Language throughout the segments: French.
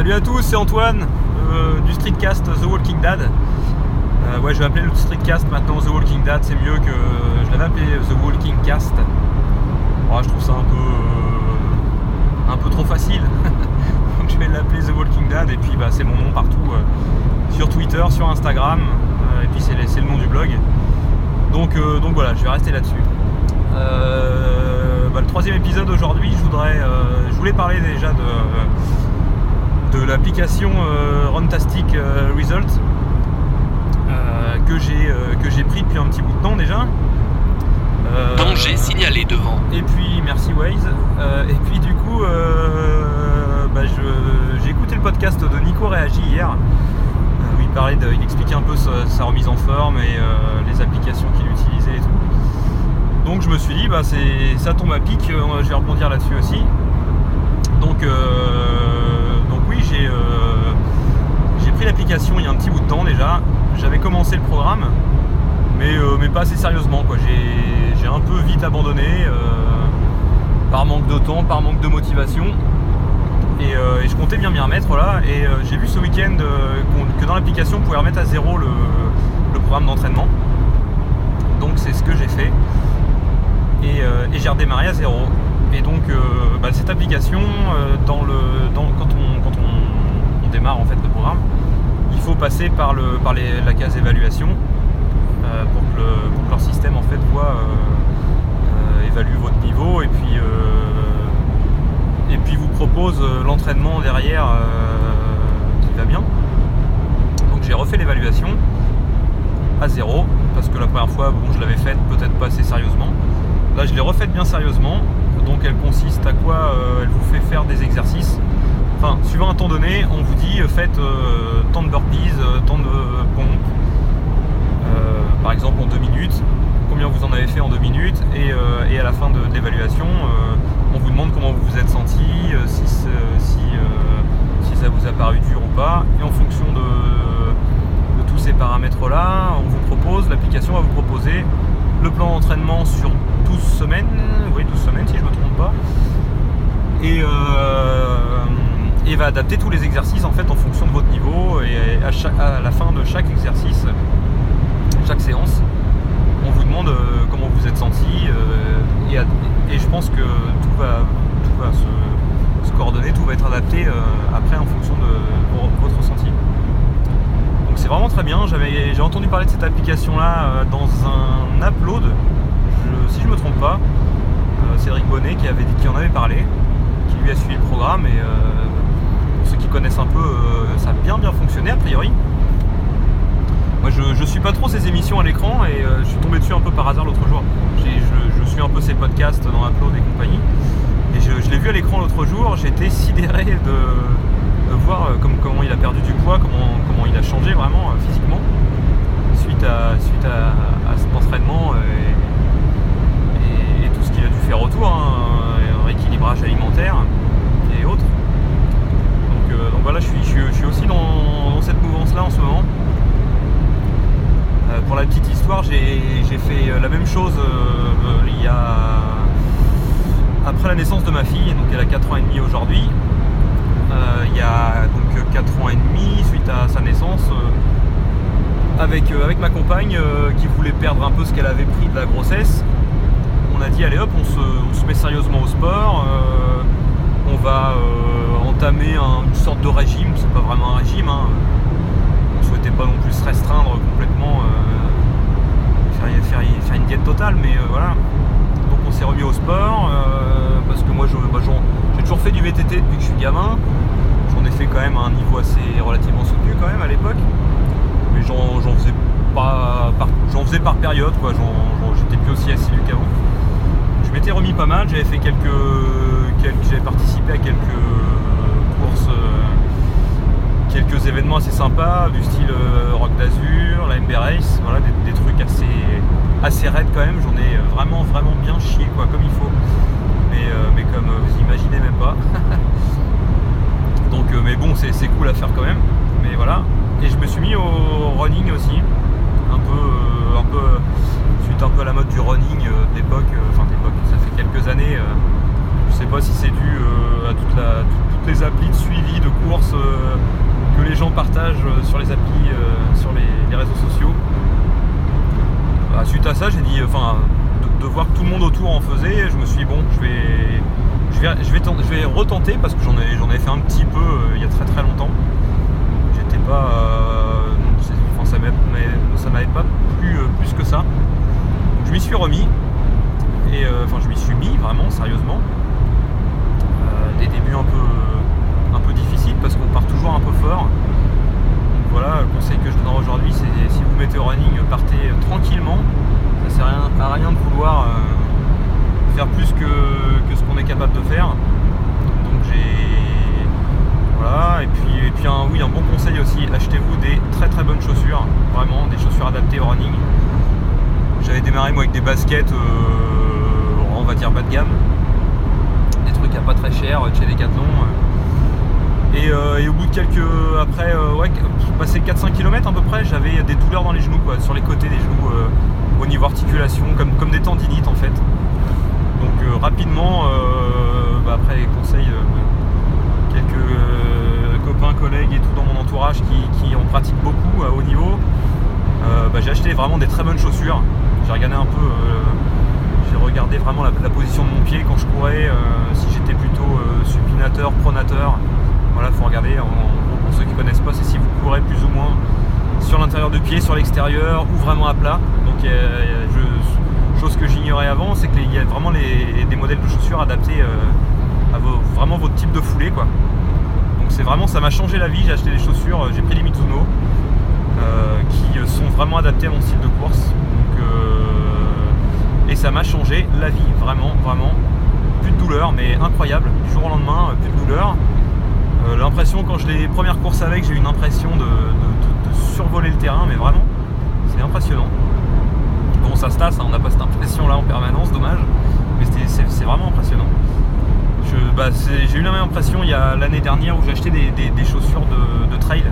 Salut à tous, c'est Antoine euh, du Streetcast The Walking Dead. Euh, ouais, je vais appeler le Streetcast maintenant The Walking Dead, c'est mieux que je l'avais appelé The Walking Cast. je trouve ça un peu euh, un peu trop facile. Donc je vais l'appeler The Walking Dead et puis bah, c'est mon nom partout sur Twitter, sur Instagram et puis c'est le nom du blog. Donc, donc voilà, je vais rester là-dessus. Bah, le troisième épisode aujourd'hui, je voudrais, je voulais parler déjà de de l'application euh, Runtastic euh, Result euh, que j'ai pris depuis un petit bout de temps déjà. Danger signalé devant. Et puis merci Waze. et puis du coup, bah, j'ai écouté le podcast de Nico Réagi hier. où il parlait de, il expliquait un peu sa, remise en forme et les applications qu'il utilisait et tout. Donc je me suis dit, bah, ça tombe à pic, je vais rebondir là-dessus aussi. Donc euh, j'ai pris l'application il y a un petit bout de temps déjà. J'avais commencé le programme, mais, euh, mais pas assez sérieusement. J'ai un peu vite abandonné euh, par manque de temps, par manque de motivation. Et, je comptais bien m'y remettre là. Et j'ai vu ce week-end que dans l'application on pouvait remettre à zéro le, programme d'entraînement. Donc c'est ce que j'ai fait. Et, j'ai redémarré à zéro. Et donc bah, cette application, dans le, quand on, quand on démarre en fait le programme, il faut passer par, le, par la case évaluation euh, pour, que leur système en fait voit euh, euh, évalue votre niveau et puis et puis vous propose l'entraînement derrière qui va bien. Donc j'ai refait l'évaluation à zéro parce que la première fois je l'avais faite peut-être pas assez sérieusement. Là je l'ai refaite bien sérieusement. Donc elle consiste à quoi Elle vous fait faire des exercices enfin, suivant un temps donné, on vous dit euh, faites euh, tant de burpees, euh, tant de pompes, par exemple en deux minutes, combien vous en avez fait en deux minutes, et, à la fin de, l'évaluation, on vous demande comment vous vous êtes senti, si, ça vous a paru dur ou pas, et en fonction de, tous ces paramètres-là, on vous propose, l'application va vous proposer le plan d'entraînement sur 12 semaines, oui 12 semaines si je ne me trompe pas, et et va adapter tous les exercices en fait en fonction de votre niveau et à, la fin de chaque exercice, chaque séance, on vous demande euh, comment vous êtes senti euh, et, je pense que tout va, se, coordonner, tout va être adapté euh, après en fonction de votre ressenti. Donc c'est vraiment très bien, j'ai entendu parler de cette application là dans un upload, si je ne me trompe pas, Cédric Bonnet qui avait dit qu'il en avait parlé, qui lui a suivi le programme et qui connaissent un peu, euh, ça a bien bien fonctionné a priori. Moi je, suis pas trop ces émissions à l'écran et euh, je suis tombé dessus un peu par hasard l'autre jour. Je, suis un peu ces podcasts dans Upload et compagnie. Et je, l'ai vu à l'écran l'autre jour, j'étais sidéré de, voir euh, comment il a perdu du poids, comment, il a changé vraiment physiquement suite à, à, cet entraînement et, tout ce qu'il a dû faire autour, hein, rééquilibrage alimentaire donc, voilà, je suis, aussi dans, cette mouvance-là en ce moment. Euh, pour la petite histoire, j'ai fait euh, la même chose il y a après la naissance de ma fille, donc elle a 4 ans et demi aujourd'hui. il y a donc 4 ans et demi suite à sa naissance avec, avec ma compagne qui voulait perdre un peu ce qu'elle avait pris de la grossesse. On a dit allez hop on se, met sérieusement au sport, on va entamer une sorte de régime, c'est pas vraiment un régime, hein. on souhaitait pas non plus se restreindre complètement, euh, faire, une diète totale, mais euh, voilà. Donc on s'est remis au sport, euh, parce que moi bah, j'ai toujours fait du VTT depuis que je suis gamin, j'en ai fait quand même à un niveau assez relativement soutenu quand même à l'époque, mais j'en faisais par, période quoi, j'étais plus aussi assidu qu'avant. Je m'étais remis pas mal, j'avais fait quelques j'avais participé à quelques euh, quelques événements assez sympas du style euh, Rock d'Azur, la MB Race, voilà, des, trucs assez, assez raides quand même. J'en ai vraiment vraiment bien chié quoi, comme il faut. Mais, euh, mais comme vous imaginez même pas. Donc mais bon c'est cool à faire quand même. Mais voilà. Et je me suis mis au running aussi. Un peu un peu suite un peu à la mode du running d'époque, enfin d'époque, ça fait quelques années. je sais pas si c'est dû à toute la, les applis de suivi de courses euh, gens partagent sur les applis, sur les, réseaux sociaux. Bah, suite à ça, j'ai dit, enfin, de, voir que tout le monde autour en faisait, je me suis dit, bon, je vais, je vais, je vais, je vais retenter parce que j'en ai, j'en ai fait un petit peu il y a très très longtemps. J'étais pas. enfin, ça m'avait pas plu plus que ça. je m'y suis remis. Et enfin, je m'y suis mis vraiment, sérieusement. des débuts un peu, un peu difficiles parce qu'on part toujours un peu fort. voilà, le conseil que je donne aujourd'hui, c'est si vous mettez au running, partez tranquillement. Ça sert à rien de vouloir faire plus que, ce qu'on est capable de faire. Donc j'ai. Voilà, et puis, et puis un, oui, un bon conseil aussi, achetez-vous des très très bonnes chaussures, vraiment, des chaussures adaptées au running. J'avais démarré moi avec des baskets, euh, on va dire bas de gamme, des trucs à pas très cher chez Decathlon. Et, euh, et, au bout de quelques. Après, euh, ouais, passé 4-5 km à peu près, j'avais des douleurs dans les genoux, sur les côtés des genoux, au niveau articulation, comme, des tendinites en fait. Donc euh, rapidement, euh, bah, après euh, quelques copains, collègues et tout dans mon entourage qui, en pratiquent beaucoup à haut niveau, bah, j'ai acheté vraiment des très bonnes chaussures. J'ai regardé un peu, j'ai regardé vraiment la, position de mon pied quand je courais, si j'étais plutôt supinateur, pronateur. Voilà, faut regarder. pour ceux qui connaissent pas, c'est si vous courez plus ou moins sur l'intérieur du pied, sur l'extérieur ou vraiment à plat. Donc Chose que j'ignorais avant, c'est qu'il y a vraiment des modèles de chaussures adaptés euh, à vraiment votre type de foulée. Quoi. Donc c'est vraiment, ça m'a changé la vie. J'ai acheté des chaussures, euh, j'ai pris les Mizuno euh, qui sont vraiment adaptées à mon style de course. et ça m'a changé la vie, vraiment, vraiment. Plus de douleur, mais incroyable. Du jour au lendemain, plus de douleur. L'impression quand je les premières courses avec, j'ai eu une impression de survoler le terrain, mais vraiment, c'est impressionnant ça se tasse, hein, on n'a pas cette impression là en permanence, dommage. Mais c'est vraiment impressionnant. Bah, j'ai eu la même impression il y a l'année dernière où j'ai des, chaussures de, trail.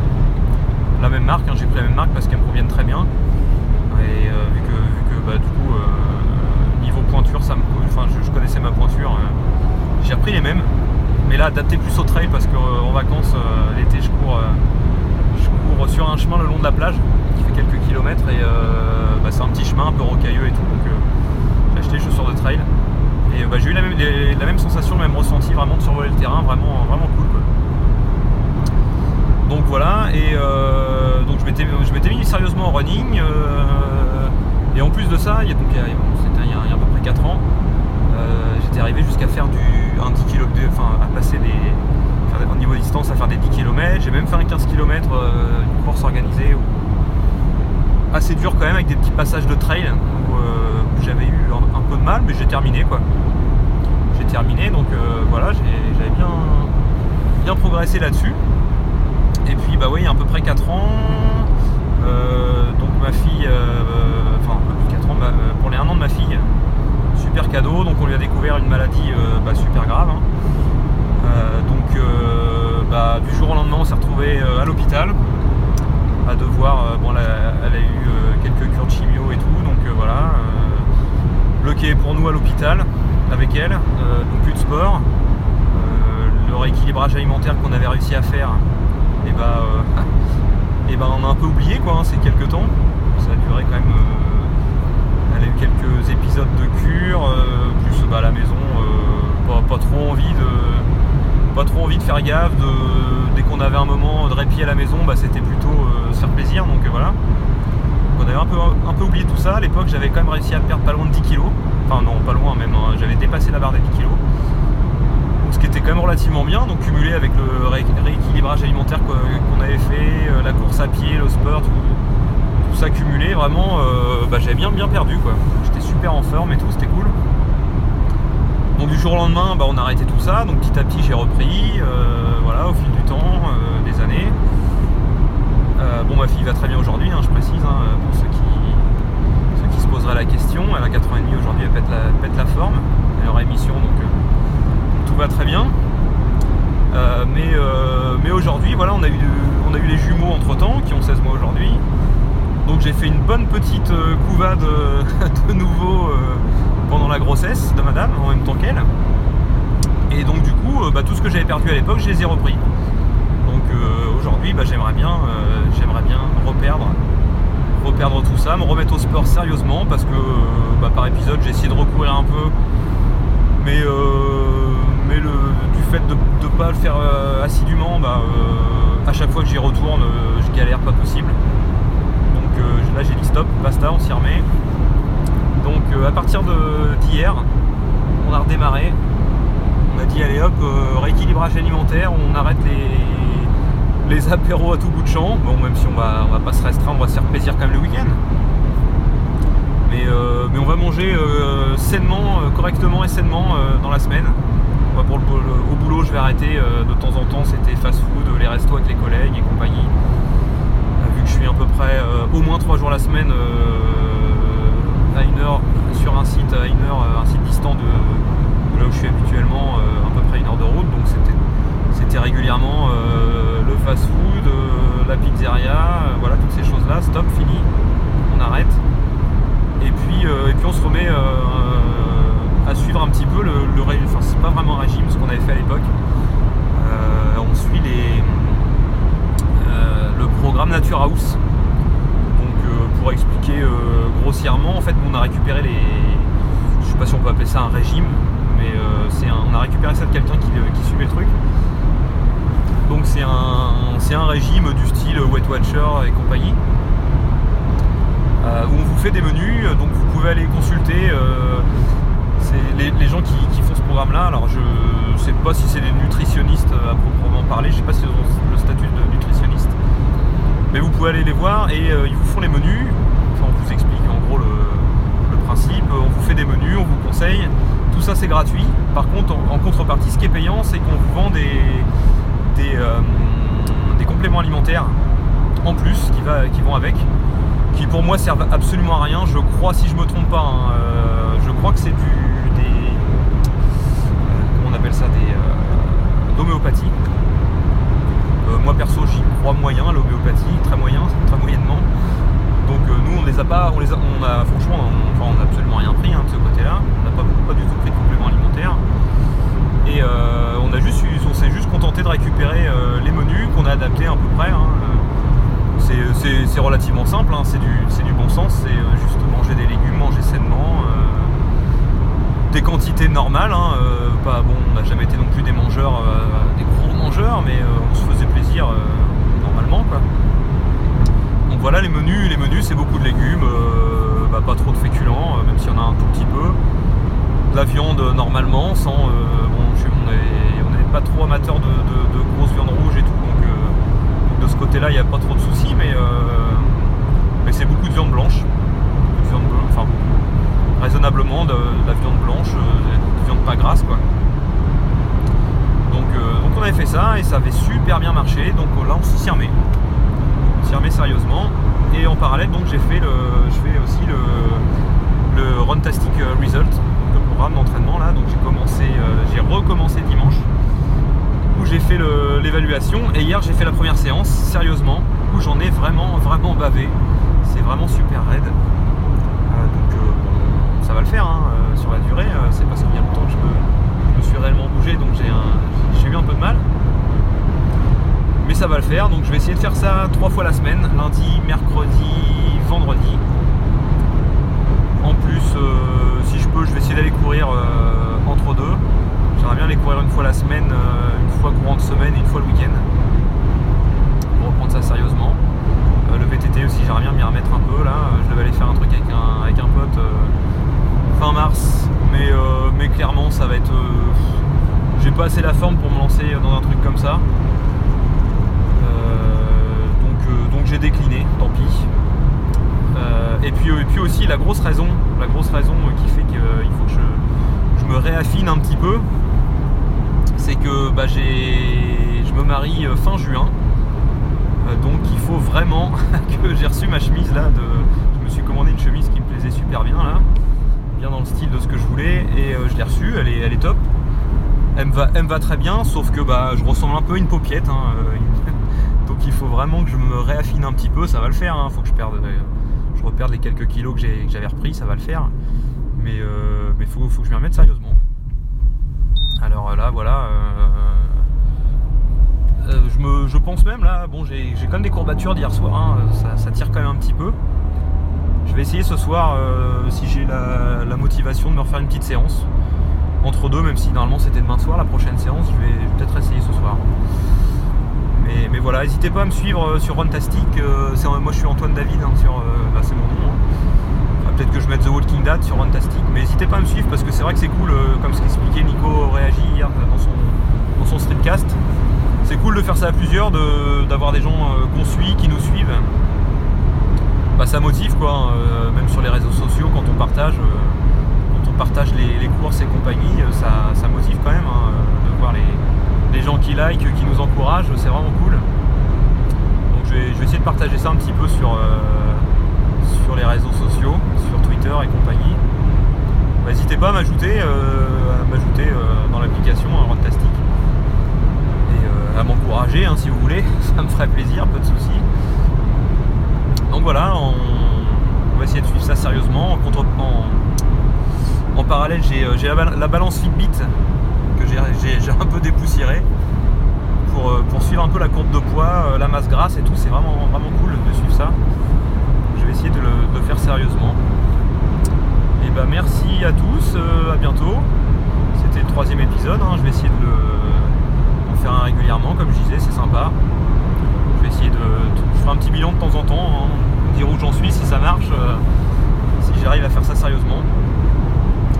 La même marque, hein, j'ai pris la même marque parce qu'elles me conviennent très bien. Et euh, vu que, bah, du coup, euh, niveau pointure, je, connaissais ma pointure, euh, j'ai repris les mêmes. Mais là, adapté plus au trail parce qu'en vacances, l'été, je cours, je cours sur un chemin le long de la plage qui fait quelques kilomètres et bah, c'est un petit chemin un peu rocailleux et tout. Donc euh, j'ai acheté les chaussures de trail. Et bah, j'ai eu la même, sensation, le même ressenti vraiment de survoler le terrain, vraiment, vraiment cool. Donc voilà, et euh, donc je m'étais mis sérieusement en running. Euh, et en plus de ça, il y a, donc, c'était il, y a à peu près 4 ans, j'étais arrivé jusqu'à faire du 10 km, enfin à passer des. au niveau distance à faire des 10 km. J'ai même fait un 15 km une course organisée assez dur quand même avec des petits passages de trail où, euh, j'avais eu un, peu de mal mais j'ai terminé quoi. J'ai terminé donc euh, voilà j'avais bien, bien progressé là-dessus. Et puis bah oui il y a à peu près 4 ans euh, donc ma fille enfin 4 ans bah, pour les 1 an de ma fille super cadeau donc on lui a découvert une maladie bah, super grave hein. donc bah, du jour au lendemain on s'est retrouvé à l'hôpital à devoir. Euh, bon, elle a, eu euh, quelques cures de chimio et tout, donc euh, voilà. bloqué pour nous à l'hôpital avec elle, donc plus de sport. le rééquilibrage alimentaire qu'on avait réussi à faire, et bah, et bah on a un peu oublié quoi, hein, ces quelques temps. Ça a duré quand même. elle a eu quelques épisodes de cure, plus bah, à la maison, pas, trop envie de envie de gaffe. dès qu'on avait un moment de répit à la maison, bah, c'était plutôt se faire plaisir. Donc euh, voilà. on avait un peu, un peu oublié tout ça. À l'époque, j'avais quand même réussi à perdre pas loin de 10 kilos. Enfin, non, pas loin même. Hein. J'avais dépassé la barre des 10 kilos. ce qui était quand même relativement bien. Donc, cumulé avec le rééquilibrage alimentaire qu'on avait fait, euh, la course à pied, le sport, tout, ça cumulé, vraiment, euh, bah, j'avais bien, bien perdu. quoi. J'étais super en forme et tout, c'était cool. Du jour au lendemain, bah, on a arrêté tout ça. Donc, petit à petit, j'ai repris. voilà, au fil du temps, des années. Euh, bon, ma fille va très bien aujourd'hui, hein, je précise, hein, pour ceux qui, ceux qui se poseraient la question. Elle a 4 ans et demi aujourd'hui, elle pète la, la forme. Elle aura émission, donc euh, tout va très bien. Euh, mais, mais aujourd'hui, voilà, on a, eu, on a eu les jumeaux entre temps, qui ont 16 mois aujourd'hui. Donc j'ai fait une bonne petite couvade de nouveau pendant la grossesse de madame, en même temps qu'elle. Et donc du coup, bah, tout ce que j'avais perdu à l'époque, je les ai repris. Donc aujourd'hui, bah, j'aimerais bien, j'aimerais bien reperdre, reperdre tout ça, me remettre au sport sérieusement parce que bah, par épisode j'ai essayé de recourir un peu, mais, mais le, du fait de ne pas le faire assidûment, bah, à chaque fois que j'y retourne, je galère pas possible. Donc là j'ai dit stop, basta, on s'y remet. Donc à partir d'hier, on a redémarré. On a dit allez hop, euh, rééquilibrage alimentaire, on arrête les, les apéros à tout bout de champ. Bon même si on va, on va pas se restreindre, on va se faire plaisir quand même le week-end. Mais, euh, on va manger euh, sainement, correctement et sainement dans la semaine. pour au boulot je vais arrêter de temps en temps, c'était fast food, les restos avec les collègues et compagnie. vu que je suis à peu près au moins trois jours la semaine une heure sur un site à une heure, un site distant de, là où je suis habituellement, euh, à peu près une heure de route. Donc c'était régulièrement euh, le fast-food, euh, la pizzeria, voilà toutes ces choses-là. Stop, fini, on arrête. Et puis, et puis on se remet à suivre un petit peu le, régime. Enfin, c'est pas vraiment un régime ce qu'on avait fait à l'époque. on suit les, le programme Nature House expliquer euh, grossièrement, en fait, on a récupéré les. Je sais pas si on peut appeler ça un régime, mais euh, c'est on a récupéré ça de quelqu'un qui, euh, suivait le truc. Donc c'est un, un régime du style Weight Watcher et compagnie. où on vous fait des menus, donc vous pouvez aller consulter les, gens qui, font ce programme là. Alors je sais pas si c'est des nutritionnistes à proprement parler, je sais pas si ont le statut. Mais vous pouvez aller les voir et euh, ils vous font les menus. On vous explique en gros le, principe. On vous fait des menus, on vous conseille. Tout ça c'est gratuit. Par contre, en, contrepartie, ce qui est payant, c'est qu'on vous vend des, des, euh, compléments alimentaires en plus qui, va, qui vont avec, qui pour moi servent absolument à rien. Je crois, si je me trompe pas, hein, euh, je crois que c'est du des comment on appelle ça des d'homéopathie. Euh, moi perso j'y crois moyen l'homéopathie, très moyen, très moyennement. Donc euh, nous on les a pas, on les a, on a franchement on, n'a absolument rien pris hein, de ce côté-là, on n'a pas, pas, du tout pris de compléments alimentaires. Et euh, on a juste on s'est juste contenté de récupérer les menus qu'on a adaptés à peu près. Hein. C'est relativement simple, hein. c'est du, du, bon sens, c'est juste manger des légumes, manger sainement des quantités normales. pas, bon, on n'a jamais été non plus des mangeurs, des gros mangeurs, mais on se faisait euh, normalement quoi. Donc voilà les menus, les menus c'est beaucoup de légumes, euh, bah, pas trop de féculents, euh, même s'il y en a un tout petit peu. De la viande normalement, sans bon, on n'est pas trop amateur de, grosses viandes rouges et tout, donc de ce côté-là il n'y a pas trop de soucis, mais c'est beaucoup de viande blanche. enfin raisonnablement de, la viande blanche, de viande pas grasse quoi. Euh, donc, on avait fait ça et ça avait super bien Donc là on s'y remet. On sérieusement. Et en parallèle donc j'ai fait le. Je fais aussi le, le Runtastic Result, le programme d'entraînement là. Donc j'ai commencé, euh, j'ai recommencé dimanche où j'ai fait l'évaluation et hier j'ai fait la première séance sérieusement où j'en ai vraiment vraiment bavé. C'est vraiment super raide. Euh, donc ça va le faire hein, sur la durée. c'est parce qu'il y a longtemps que je me, je me suis réellement bougé donc j'ai un, j'ai eu un peu de mal. Mais va le faire, donc je vais essayer de faire ça trois fois la semaine, lundi, mercredi, vendredi. En plus, euh, si je peux, je vais essayer d'aller courir euh, entre deux. J'aimerais bien aller courir une fois la semaine, euh, une fois courant de semaine et une fois le week-end. Pour reprendre ça sérieusement. le VTT aussi, j'aimerais bien m'y remettre un peu là. Je devais aller faire un truc avec un, avec un pote fin mars, mais, mais clairement ça va être j'ai pas assez la forme pour me lancer dans un truc comme ça. Euh, donc euh, donc j'ai décliné, tant pis. Euh, et, puis, et puis aussi la grosse raison, la grosse raison qui fait qu'il faut que je, me réaffine un petit peu, c'est que bah, je me marie fin juin. donc il faut vraiment que j'ai reçu ma chemise là. De, je me suis commandé une chemise qui me plaisait super bien là, bien dans le style de ce que je voulais, et je l'ai reçue, elle est, elle est top elle me, va, très bien, sauf que bah, je ressemble un peu à une paupiette. Hein, euh, donc il faut vraiment que je me réaffine un petit peu, ça va le faire. Hein, faut que je perde, euh, je reperde les quelques kilos que j'avais repris, ça va le faire. Mais il euh, faut, que je m'y remette sérieusement. Alors là, voilà. je pense même là, bon j'ai quand même des courbatures d'hier soir, hein, ça, tire quand même un petit peu. Je vais essayer ce soir, si j'ai la, motivation, de me refaire une petite séance. Entre deux, même si normalement c'était demain soir, la prochaine séance, je vais, peut-être essayer ce soir. Mais, voilà, n'hésitez pas à me suivre sur Runtastic. moi je suis Antoine David, hein, sur, bah, c'est mon nom. Hein. peut-être que je mette The Walking Dead sur Runtastic, mais n'hésitez pas à me suivre parce que c'est vrai que c'est cool, comme ce qu'expliquait Nico Réagi hier dans son, dans son streamcast c'est cool de faire ça à plusieurs, d'avoir des gens euh, qu'on suit, qui nous suivent. Bah, ça motive quoi, hein, euh, même sur les réseaux sociaux quand on partage, euh, partage les, courses et compagnie, ça, motive quand même hein, de voir qui nous encouragent, c'est vraiment cool. Donc je vais, essayer de partager ça un petit peu sur, sur les réseaux sociaux, sur Twitter et compagnie. N'hésitez pas à m'ajouter m'ajouter dans l'application hein, Fantastique à m'encourager hein, si vous voulez, ça me ferait plaisir, peu de soucis. Donc voilà, on, va essayer de suivre ça sérieusement. En, parallèle, j'ai euh, la, balance Fitbit que j'ai un peu dépoussiérée pour, euh, pour, suivre un peu la courbe de poids, euh, la masse grasse et tout. C'est vraiment, vraiment cool de suivre ça. Je vais essayer de le, faire sérieusement. Et bah merci à tous, à bientôt. C'était le troisième épisode, hein. je vais essayer de le faire un régulièrement, comme je disais, c'est sympa. Je vais essayer de. Je ferai un petit bilan de temps en temps, hein, dire où j'en suis, si ça marche, euh, si j'arrive à faire ça sérieusement.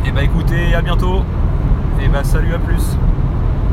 Et bah écoutez, à bientôt. Et bah salut à plus.